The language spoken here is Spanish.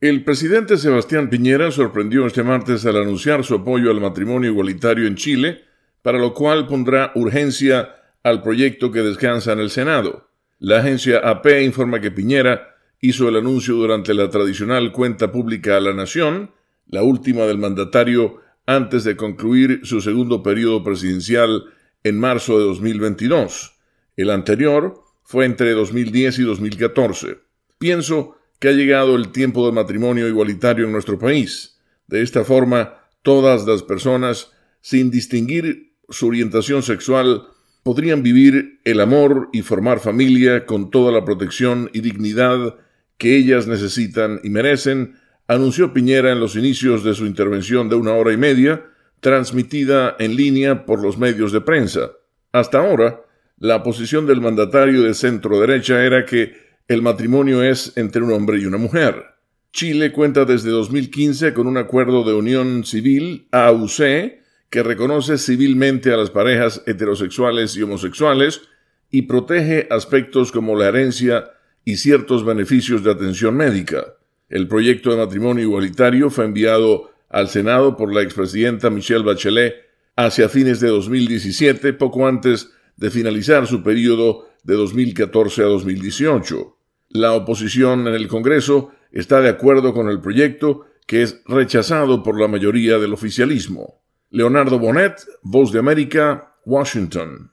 El presidente Sebastián Piñera sorprendió este martes al anunciar su apoyo al matrimonio igualitario en Chile, para lo cual pondrá urgencia al proyecto que descansa en el Senado. La agencia AP informa que Piñera hizo el anuncio durante la tradicional cuenta pública a la Nación, la última del mandatario antes de concluir su segundo periodo presidencial en marzo de 2022. El anterior fue entre 2010 y 2014. Pienso que ha llegado el tiempo del matrimonio igualitario en nuestro país. De esta forma, todas las personas, sin distinguir su orientación sexual, podrían vivir el amor y formar familia con toda la protección y dignidad que ellas necesitan y merecen, anunció Piñera en los inicios de su intervención de una hora y media, transmitida en línea por los medios de prensa. Hasta ahora, la posición del mandatario de centro derecha era que el matrimonio es entre un hombre y una mujer. Chile cuenta desde 2015 con un acuerdo de unión civil, AUC, que reconoce civilmente a las parejas heterosexuales y homosexuales y protege aspectos como la herencia y ciertos beneficios de atención médica. El proyecto de matrimonio igualitario fue enviado al Senado por la expresidenta Michelle Bachelet hacia fines de 2017, poco antes de finalizar su periodo de 2014 a 2018. La oposición en el Congreso está de acuerdo con el proyecto que es rechazado por la mayoría del oficialismo. Leonardo Bonet, Voz de América, Washington.